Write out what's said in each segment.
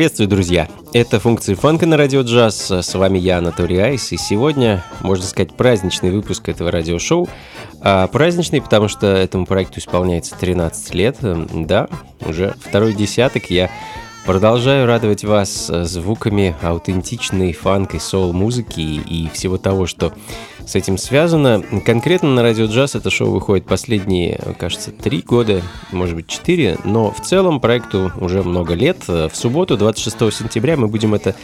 Приветствую, друзья! Это функции фанка на радио джаз. С вами я, Анатолий Айс, и сегодня, можно сказать, праздничный выпуск этого радиошоу. А праздничный, потому что этому проекту исполняется 13 лет. Да, уже второй десяток я Продолжаю радовать вас звуками аутентичной фанк и соул-музыки и всего того, что с этим связано. Конкретно на Радио Джаз это шоу выходит последние, кажется, три года, может быть, четыре, но в целом проекту уже много лет. В субботу, 26 сентября, мы будем это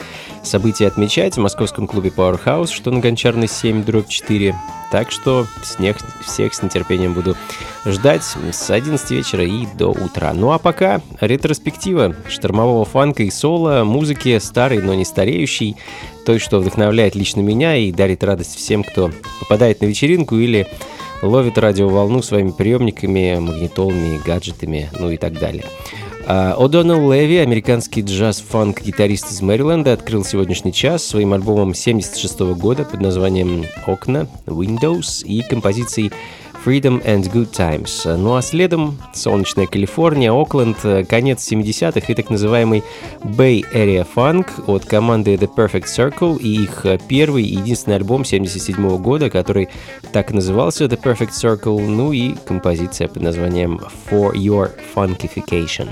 событие отмечать в московском клубе Powerhouse, что на Гончарной 7, дробь 4. Так что всех, всех с нетерпением буду ждать с 11 вечера и до утра. Ну а пока ретроспектива штормового фанка и соло, музыки старой, но не стареющей, той, что вдохновляет лично меня и дарит радость всем, кто попадает на вечеринку или ловит радиоволну своими приемниками, магнитолами, гаджетами, ну и так далее. А, О'Доннелл Леви, американский джаз-фанк-гитарист из Мэриленда, открыл сегодняшний час своим альбомом 76 года под названием «Окна», «Windows» и композицией Freedom and Good Times. Ну а следом солнечная Калифорния, Окленд, конец 70-х и так называемый Bay Area Funk от команды The Perfect Circle и их первый и единственный альбом 77 -го года, который так и назывался The Perfect Circle, ну и композиция под названием For Your Funkification.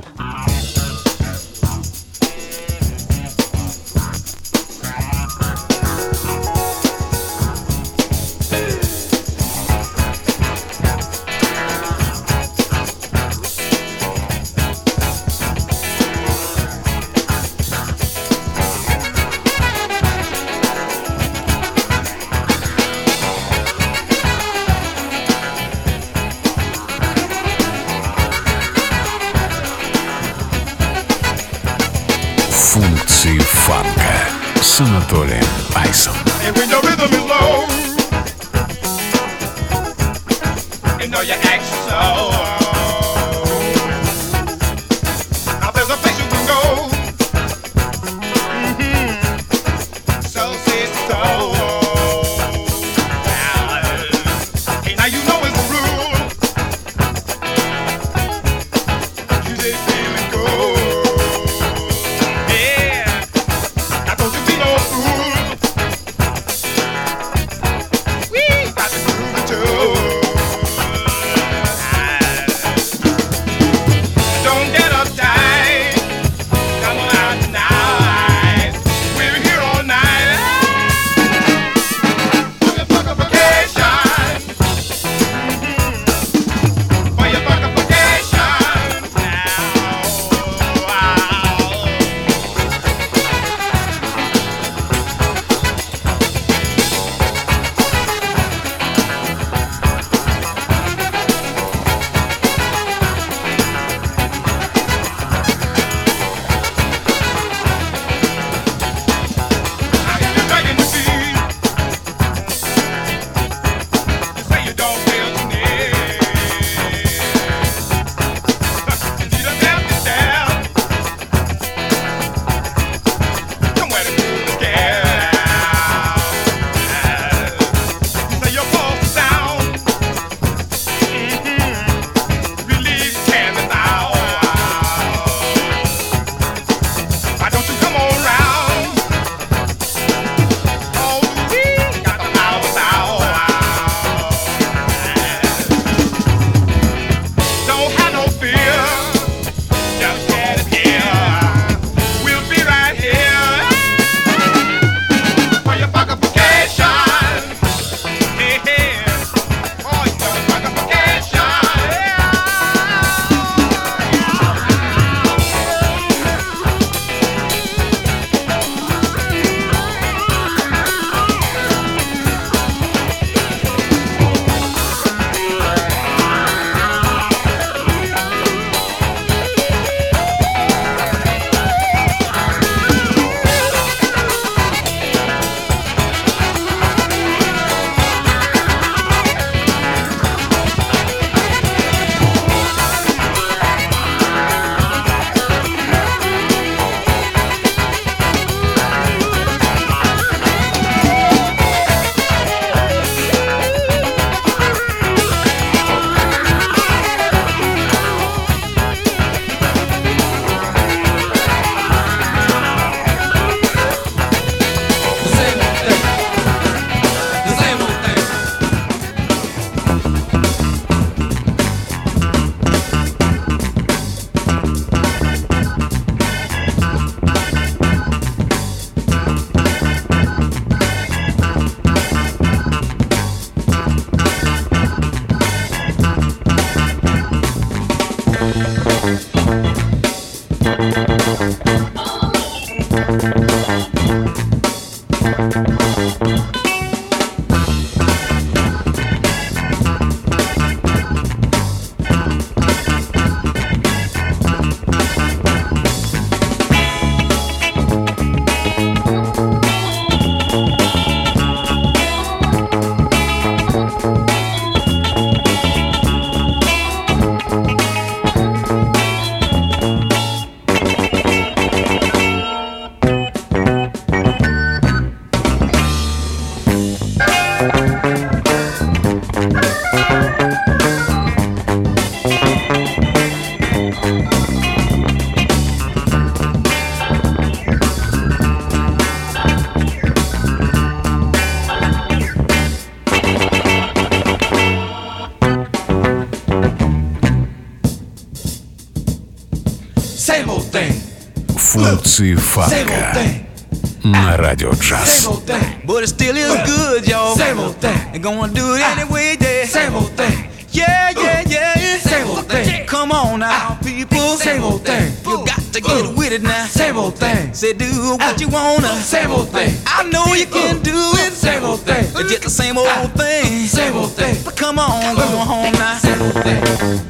Функции фанка на радио джаз. But it still is good, y'all. Same old thing. And gonna do it anyway, yeah. Same old thing. Yeah, yeah, yeah. Same old thing. Come on now, people. Same old thing. You got to get with it now. Same old thing. Say do what you wanna. Same old thing. I know you can do it. Same old thing. It's just the same old thing. Same old thing. But come on, go home now. Same old thing.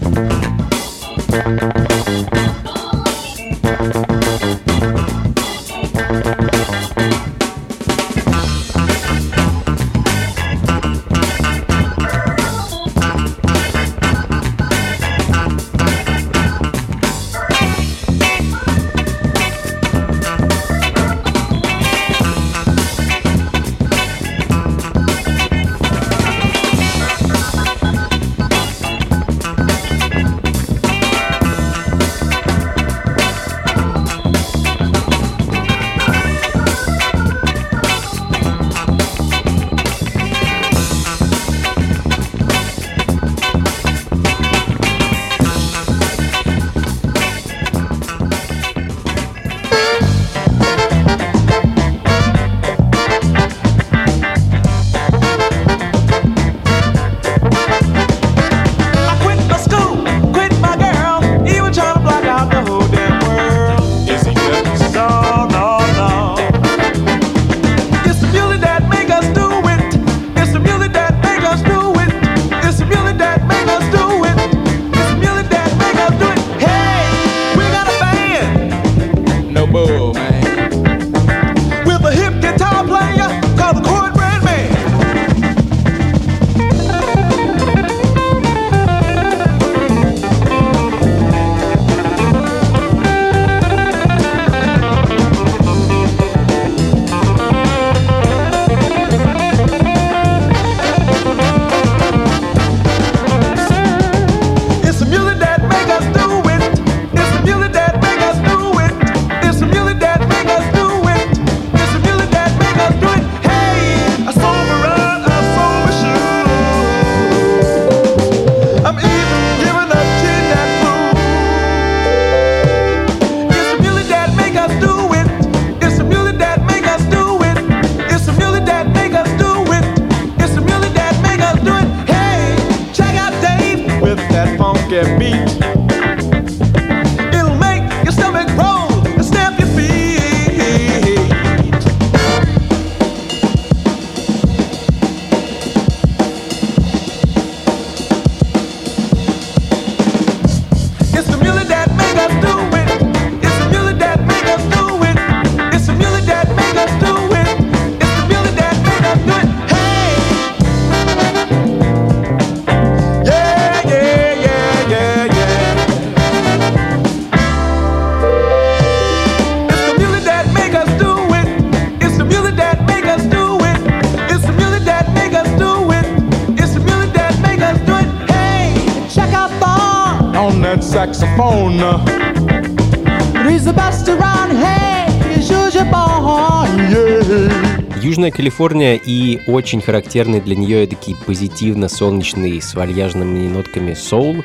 Южная Калифорния и очень характерный для нее такие позитивно-солнечный с вальяжными нотками соул.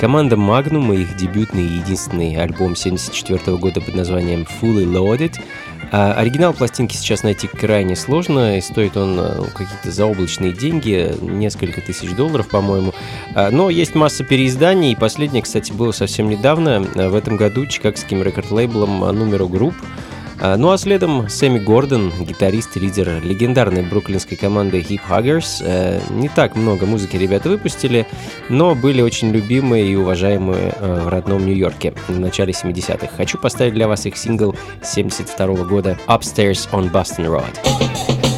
Команда Magnum и их дебютный и единственный альбом 74 года под названием Fully Loaded А оригинал пластинки сейчас найти крайне сложно, и стоит он э, какие-то заоблачные деньги, несколько тысяч долларов, по-моему. А, но есть масса переизданий, и последнее, кстати, было совсем недавно, в этом году чикагским рекорд-лейблом Numero Group а, ну а следом Сэмми Гордон, гитарист и лидер легендарной бруклинской команды Hip Huggers. Э, не так много музыки ребята выпустили, но были очень любимые и уважаемые э, в родном Нью-Йорке в начале 70-х. Хочу поставить для вас их сингл 72 года Upstairs on Boston Road.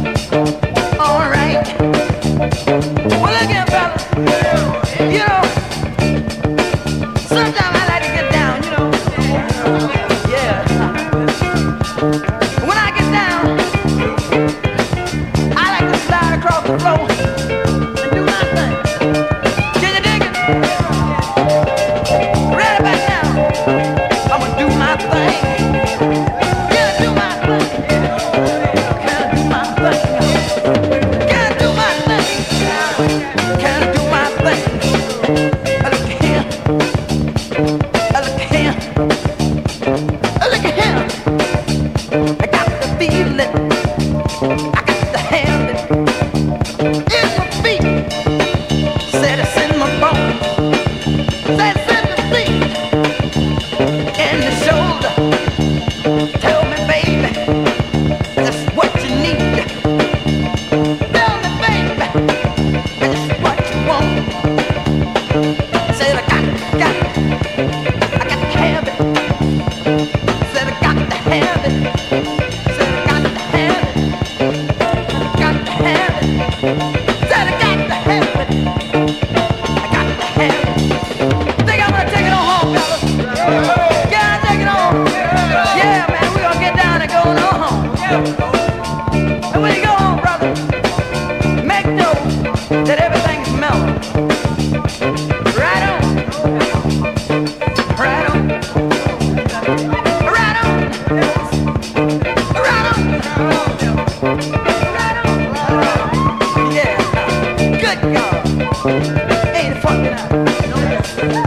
Air Force.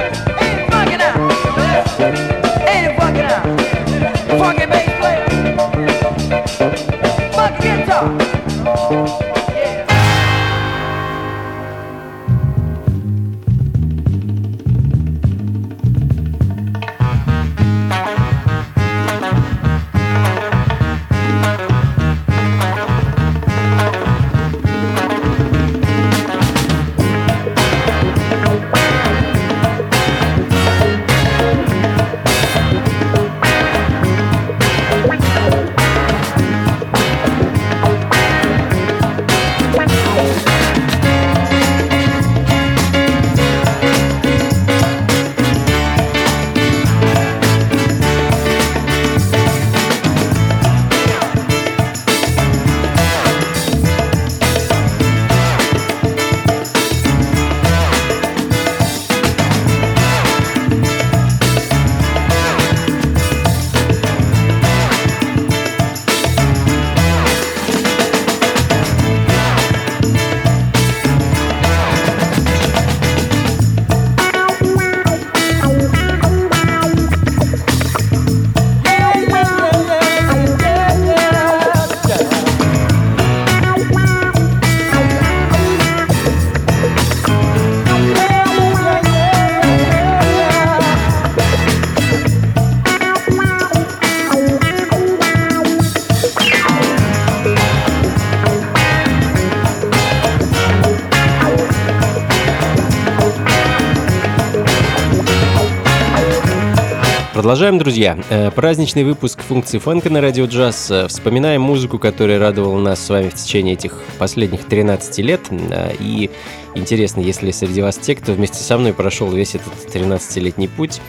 Продолжаем, друзья. Э, праздничный выпуск функции фанка на радио джаз. Э, вспоминаем музыку, которая радовала нас с вами в течение этих последних 13 лет. Э, и интересно, если среди вас те, кто вместе со мной прошел весь этот 13-летний путь,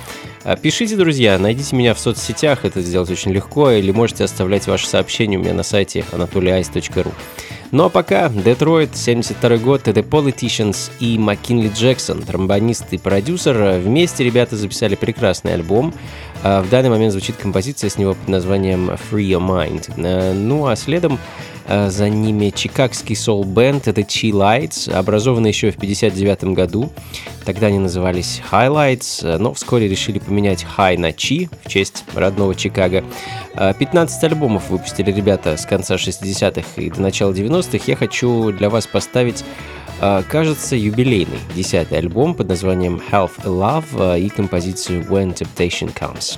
Пишите, друзья, найдите меня в соцсетях, это сделать очень легко, или можете оставлять ваши сообщения у меня на сайте anatolyice.ru. Ну а пока Детройт, 72 год, The Politicians и Маккинли Джексон, тромбонист и продюсер. Вместе ребята записали прекрасный альбом. А, в данный момент звучит композиция с него под названием Free Your Mind. А, ну а следом за ними чикагский соул-бенд The Chi Lights, образованный еще в 1959 году. Тогда они назывались Highlights, но вскоре решили поменять High на Chi в честь родного Чикаго. 15 альбомов выпустили ребята с конца 60-х и до начала 90-х. Я хочу для вас поставить кажется, юбилейный десятый альбом под названием Health Love и композицию When Temptation Comes.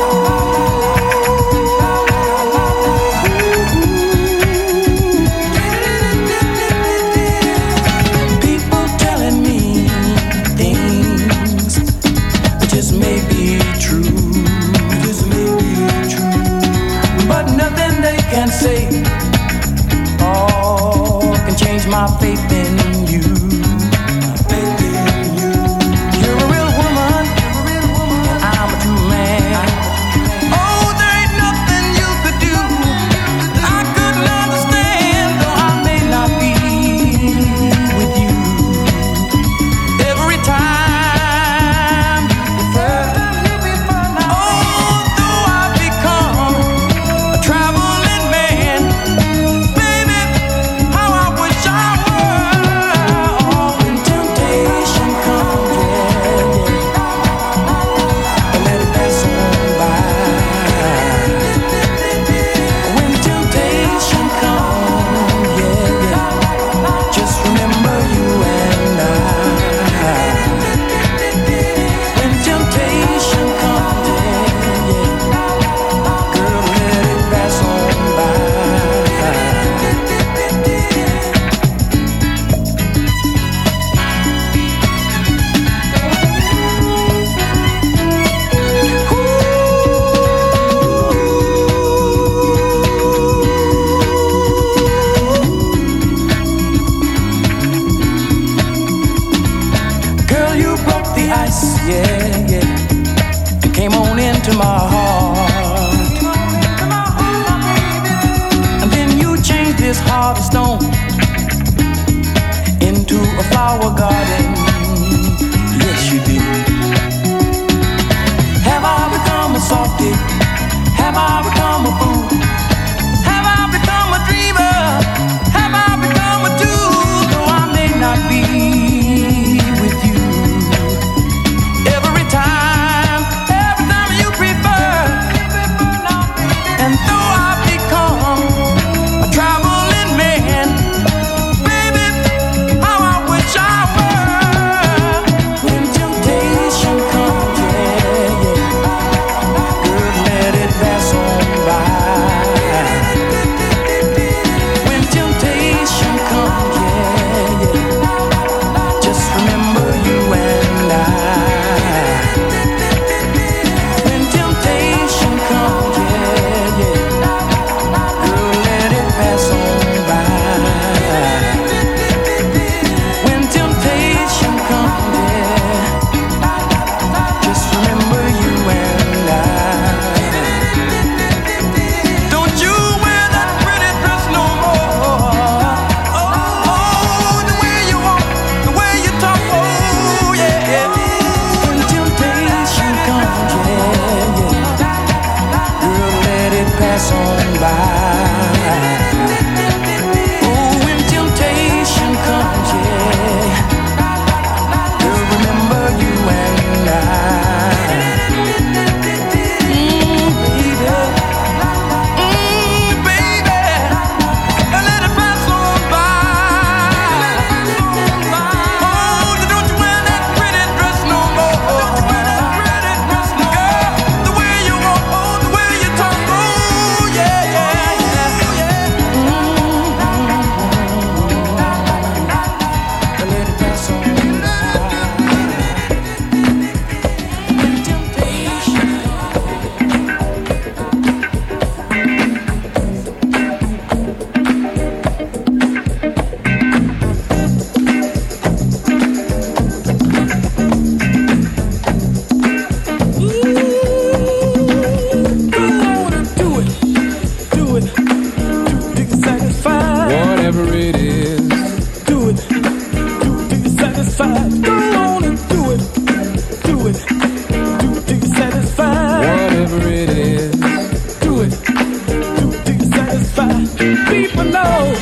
People know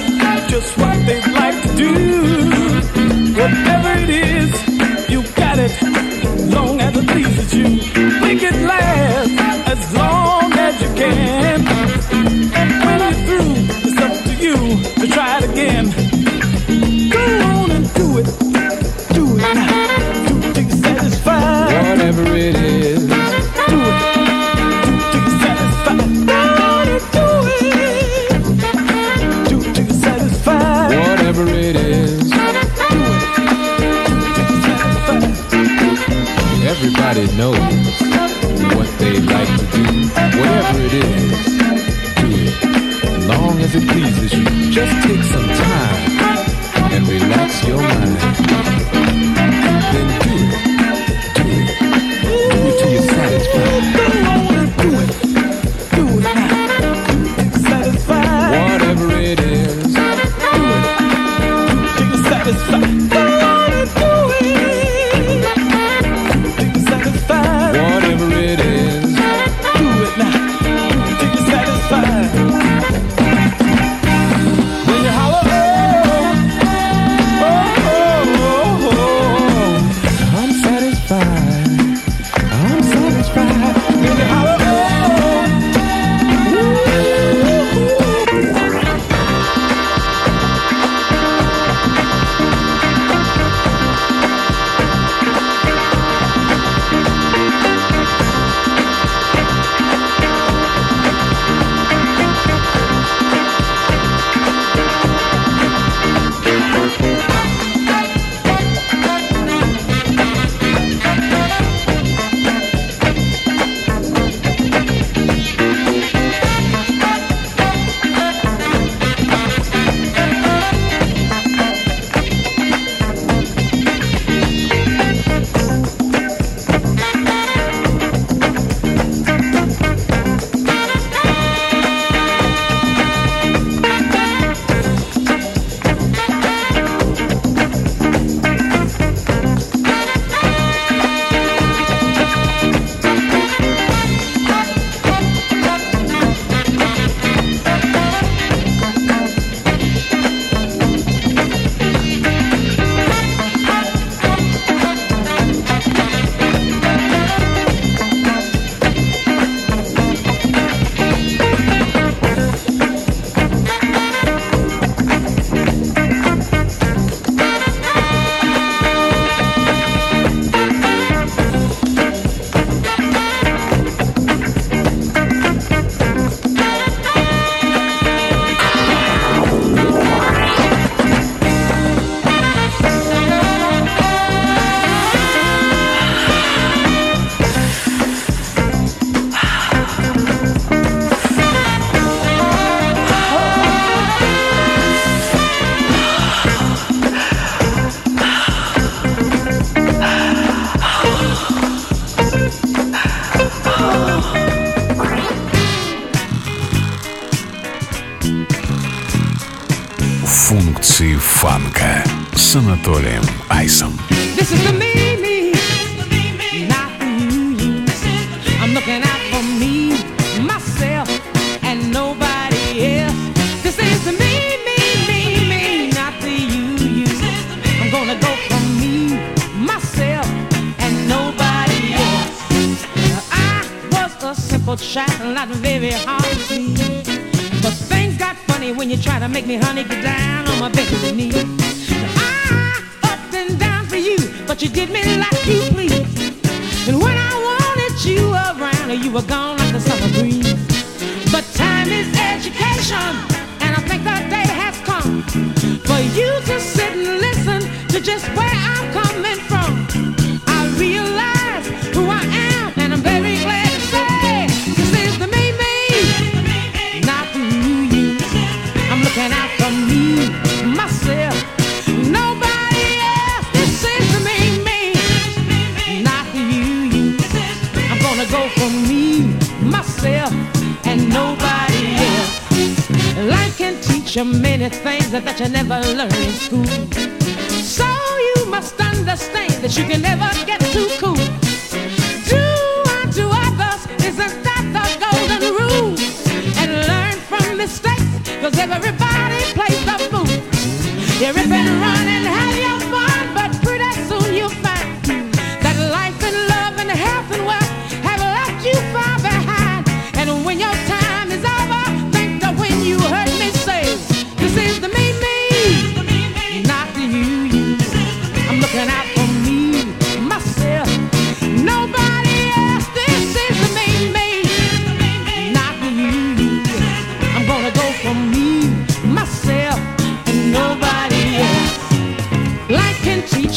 just what they like to do. Whatever it is, you got it. Long as it pleases you, we can laugh. Knows what they like to do. Whatever it is, do it. Long as it pleases you. Just take some time and relax your mind. Анатолием Айсом. This is the me, me, not the you, you. I'm looking out for me, myself, and nobody else. This is the me, me, me, me, not the you, you. I'm gonna go for me, myself, and nobody else. I was a simple child, not very hard to see. But things got funny when you try to make me, honey, get down on my bended knee. but you did me like you please. And when I wanted you around, you were gone like the summer breeze. But time is education, and I think the day has come for you to sit and listen to just where myself, and nobody else. Life can teach you many things that, you never learn in school. So you must understand that you can never get too cool. Do unto others isn't that the golden rule? And learn from mistakes, cause everybody plays the fool. You rip and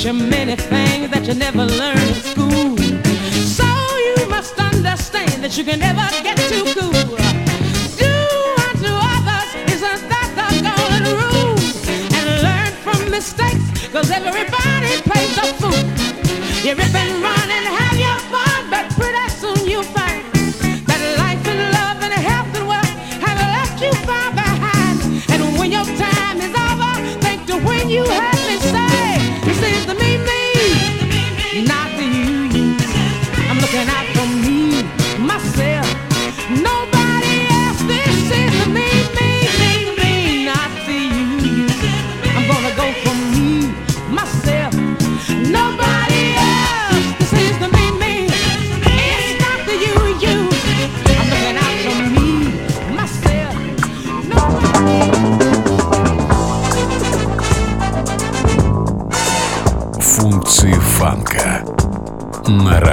teach you many things that you never learned in school. So you must understand that you can never get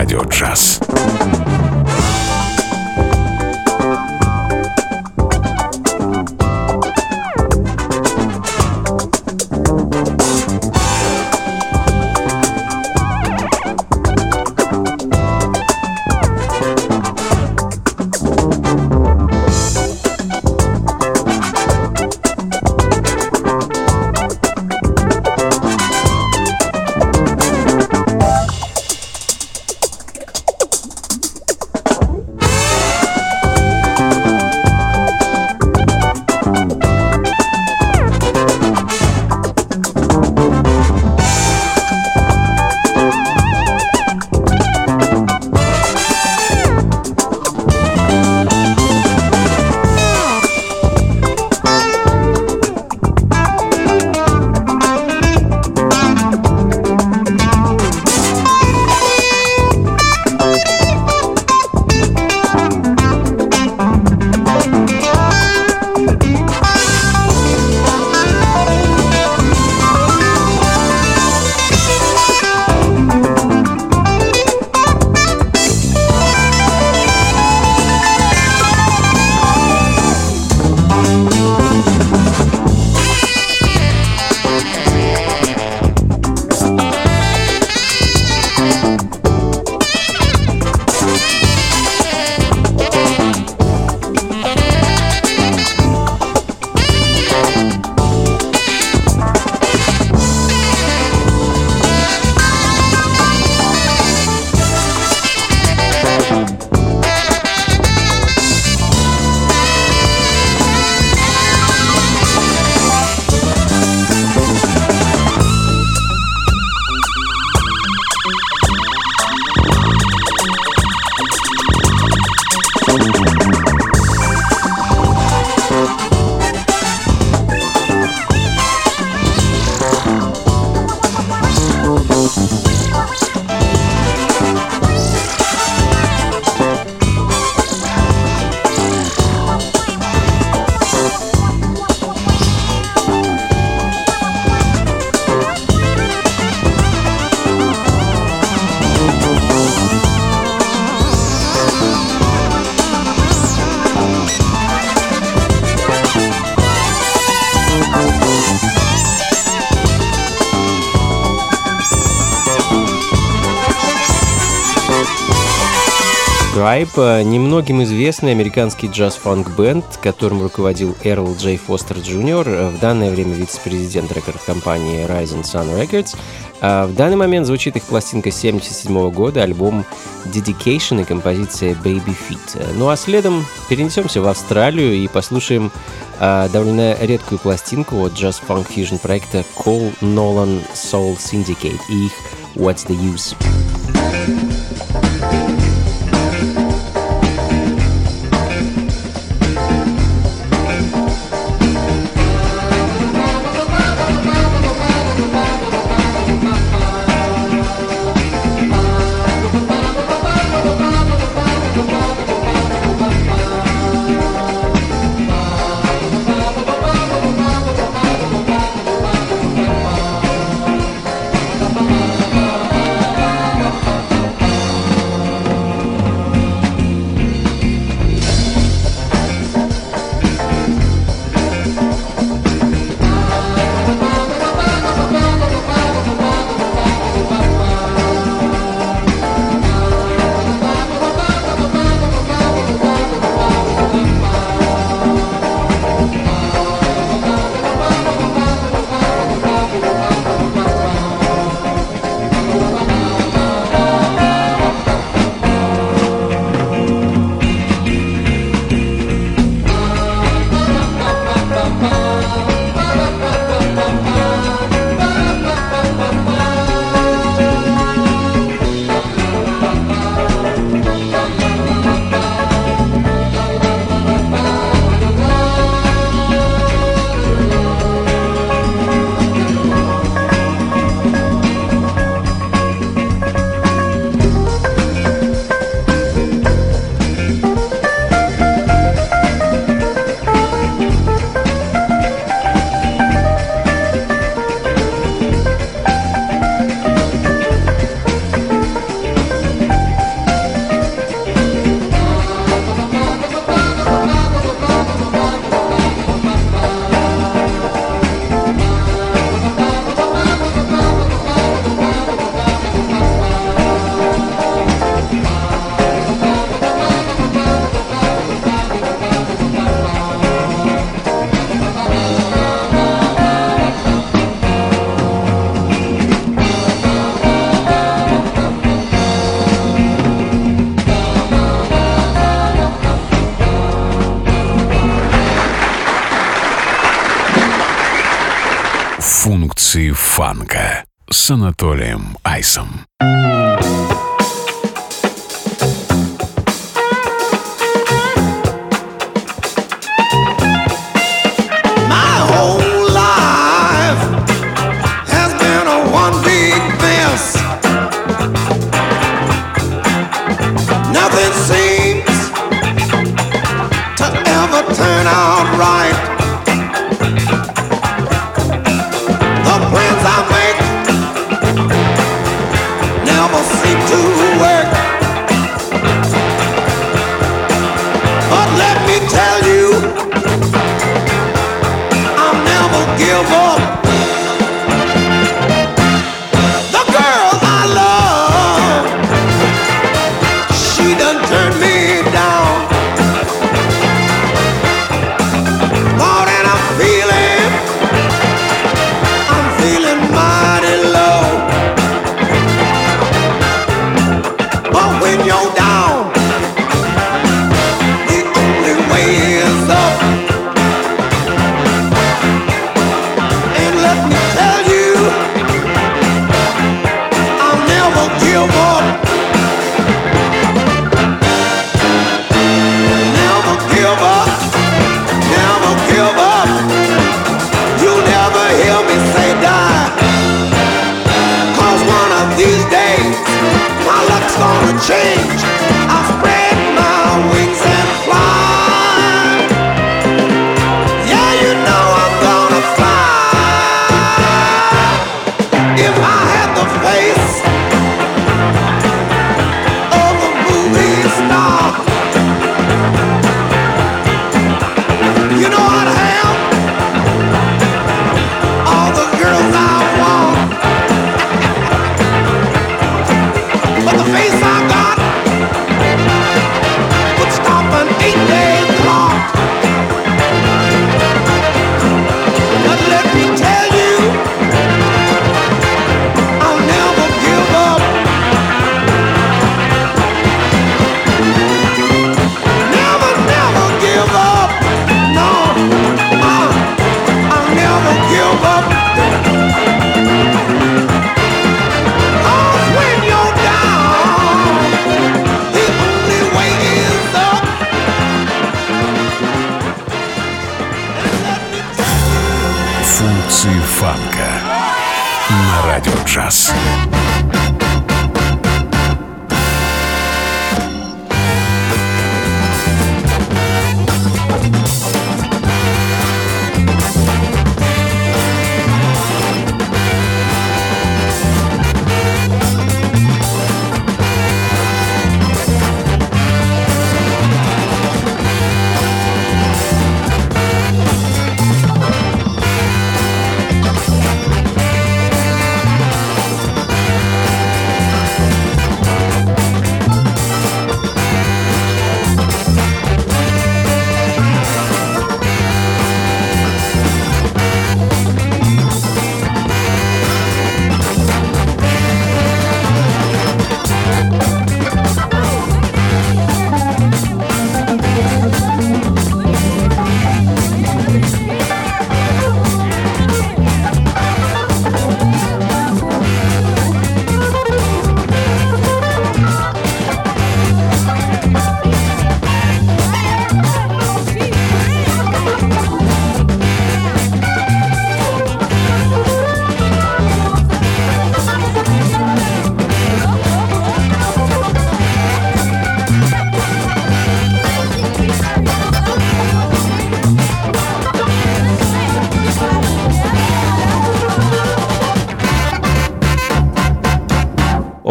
Your trust. Tribe э, – немногим известный американский джаз-фанк-бенд, которым руководил Эрл Джей Фостер Джуниор, э, в данное время вице-президент рекорд-компании Rising Sun Records. Э, в данный момент звучит их пластинка 1977 года, альбом Dedication и композиция Baby Feet. Ну а следом перенесемся в Австралию и послушаем довольно редкую пластинку от джаз-фанк-фьюжн проекта Cole Nolan Soul Syndicate и их What's the Use. Анатолием Айсом.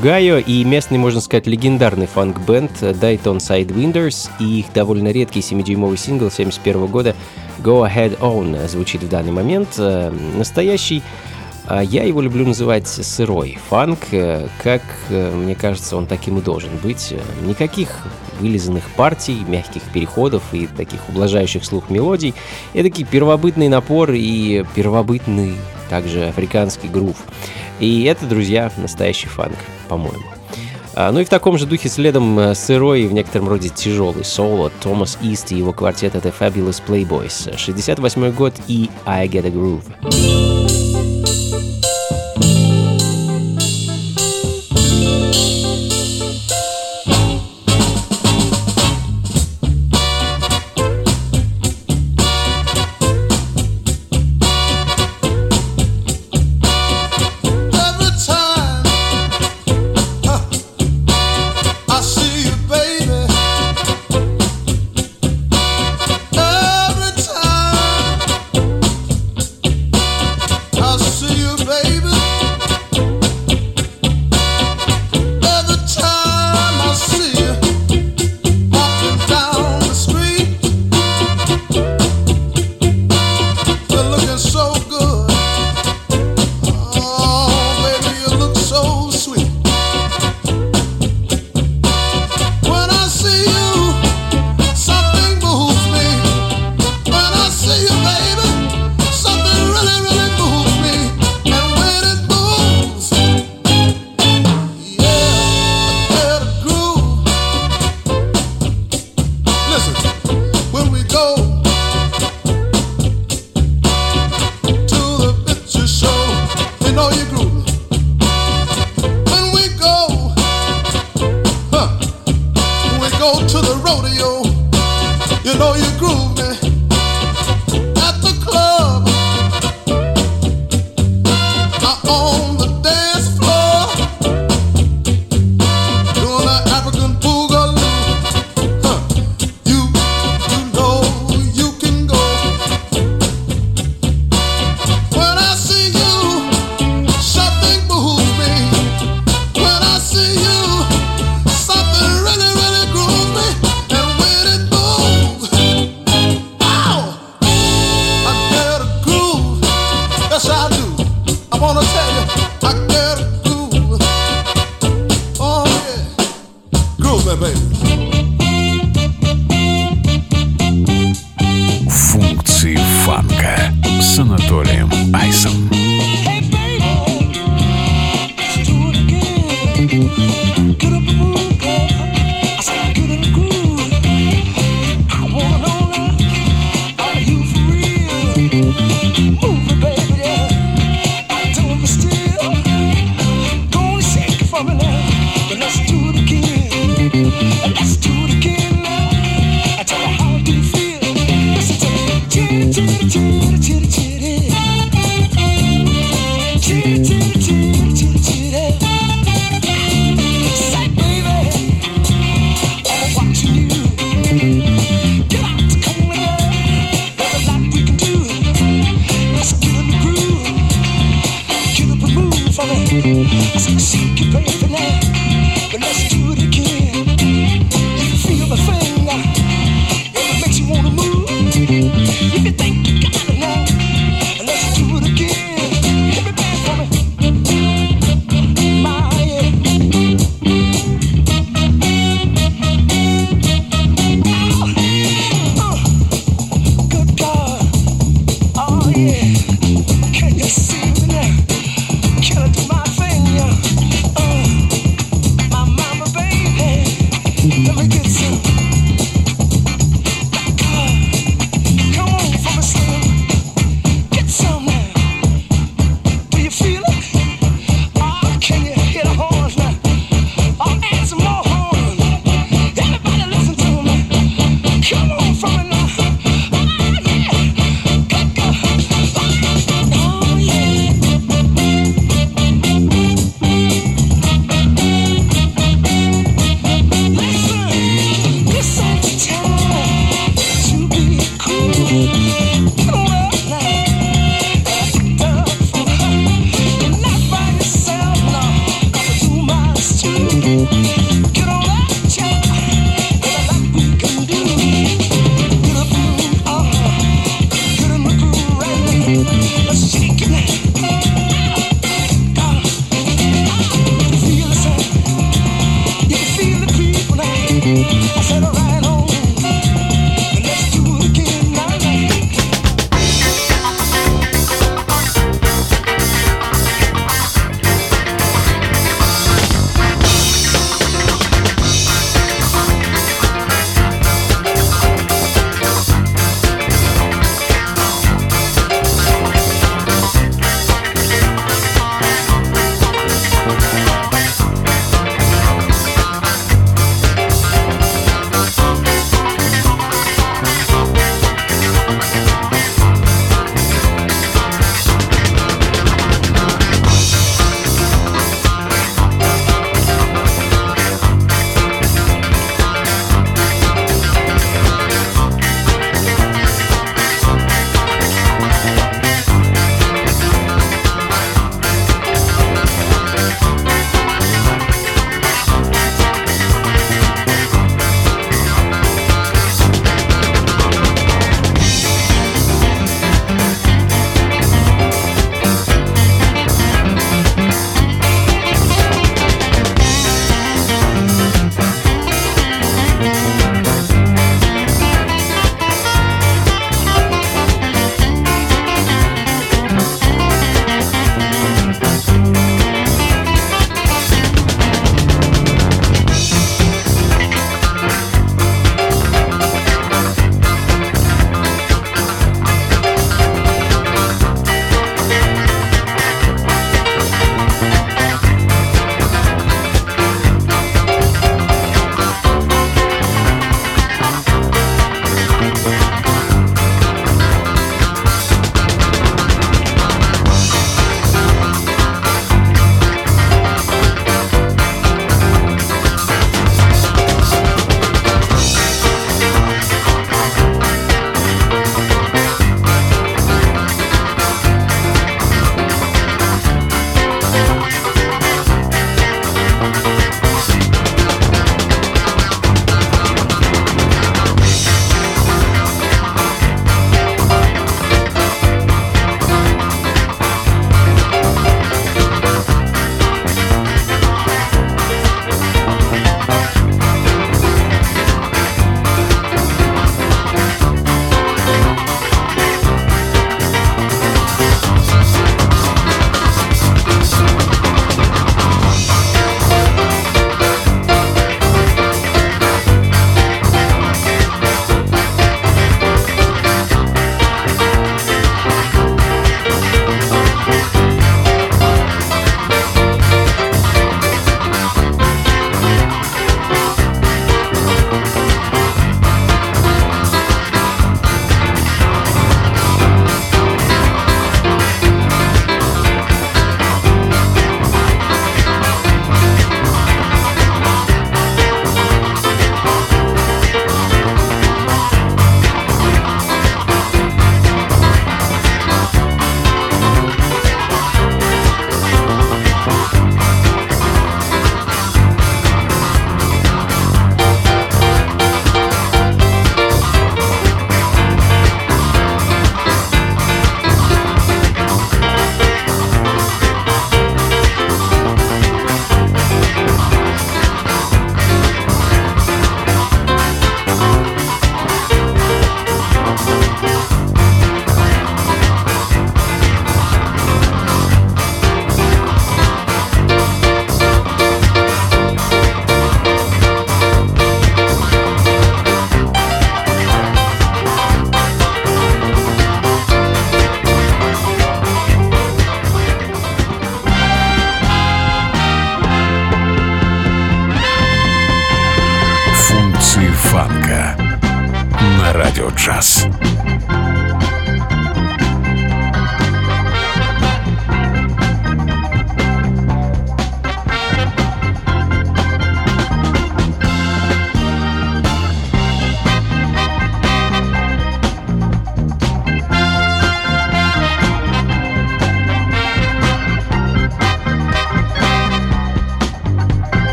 Огайо и местный, можно сказать, легендарный фанк-бенд Dayton Sidewinders и их довольно редкий 7-дюймовый сингл 71 года Go Ahead On звучит в данный момент. Э, Настоящий а я его люблю называть сырой фанк, э, как э, мне кажется, он таким и должен быть. Никаких вылизанных партий, мягких переходов и таких ублажающих слух мелодий. Эдакий первобытный напор и первобытный также африканский грув. И это, друзья, настоящий фанк, по-моему. А, Ну и в таком же духе следом э, сырой и в некотором роде тяжелый соло Томас Ист и его квартет это Fabulous Playboys. 68 год и I Get a Groove.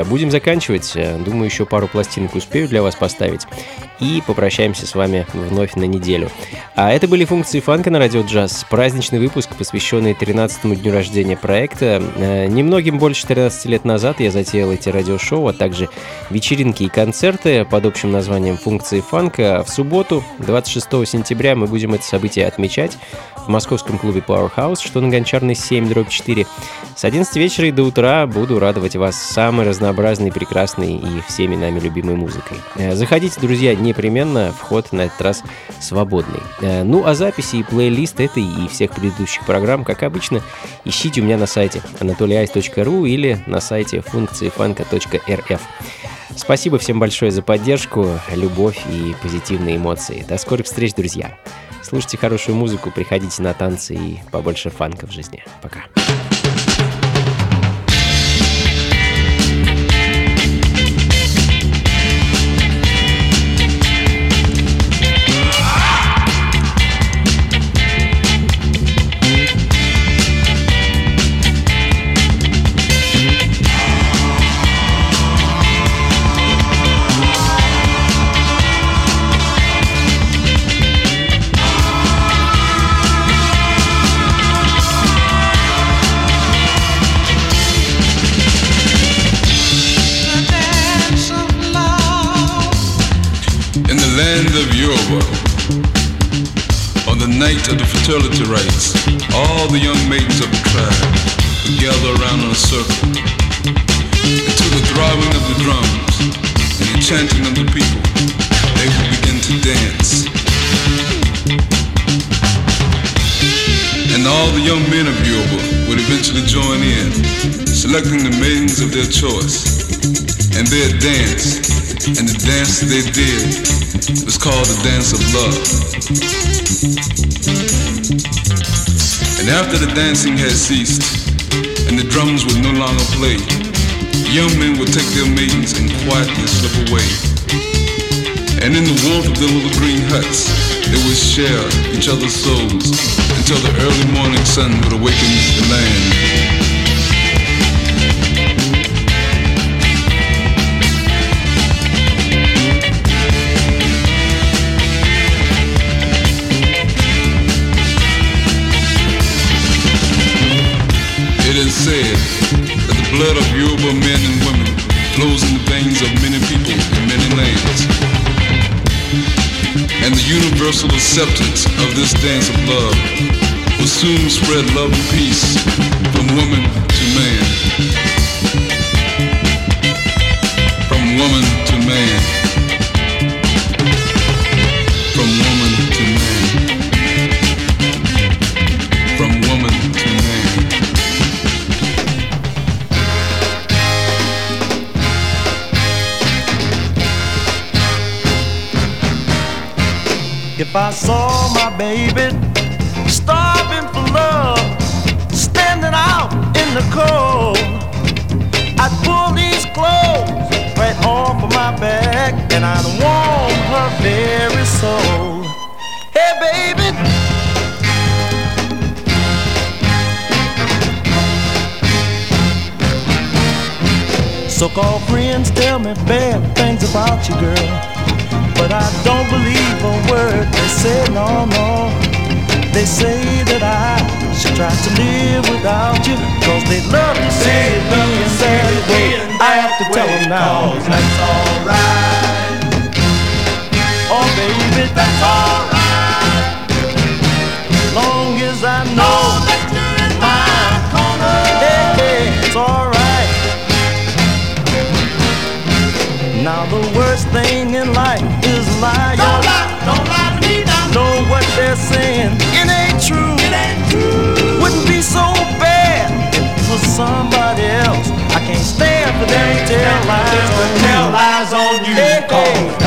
Друзья, будем заканчивать. Э, Думаю, еще пару пластинок успею для вас поставить. И попрощаемся с вами вновь на неделю. А это были функции фанка на радио джаз. Праздничный выпуск, посвященный 13-му дню рождения проекта. Э, Немногим больше 13 лет назад я затеял эти радиошоу, а также вечеринки и концерты под общим названием «Функции фанка». В субботу, 26 сентября, мы будем это событие отмечать в московском клубе Powerhouse, что на Гончарной 7, дробь 4. С 11 вечера и до утра буду радовать вас самой разнообразной, прекрасной и всеми нами любимой музыкой. Э, Заходите, друзья, непременно, вход на этот раз свободный. Э, Ну, а записи и плейлист этой и всех предыдущих программ, как обычно, ищите у меня на сайте anatolyice.ru или на сайте функциифанка.рф. Спасибо всем большое за поддержку, любовь и позитивные эмоции. До скорых встреч, друзья. Слушайте хорошую музыку, приходите на танцы и побольше фанка в жизни. Пока. The fertility rites, all the young maidens of the tribe would gather around in a circle. And to the throbbing of the drums and the chanting of the people, they would begin to dance. And all the young men of Yoruba would eventually join in, selecting the maidens of their choice. And they'd dance, and the dance they did was called the dance of love. And after the dancing had ceased, and the drums would no longer play, young men would take their maidens and quietly slip away. And in the warmth of their little green huts, they would share each other's souls until the early morning sun would awaken the land. Blood of Yoruba men and women flows in the veins of many people in many lands. And the universal acceptance of this dance of love will soon spread love and peace from woman to man. From woman If I saw my baby starving for love, standing out in the cold, I'd pull these clothes right off of my back and I'd warm her very soul. Hey, baby. So-called friends tell me bad things about you, girl. They say that I should try to live without you. Cause they love to see it being that way. I have to tell them now. That's alright. Oh, baby, that's alright. Long as I know that you're in my corner. Hey, hey, it's alright. Now the worst thing in life is a lie. Don't lie, don't lie they're saying? It ain't true. It ain't true. Wouldn't be so bad if it was somebody else. I can't stand for them to tell lies on you. Tell lies on you. Hey,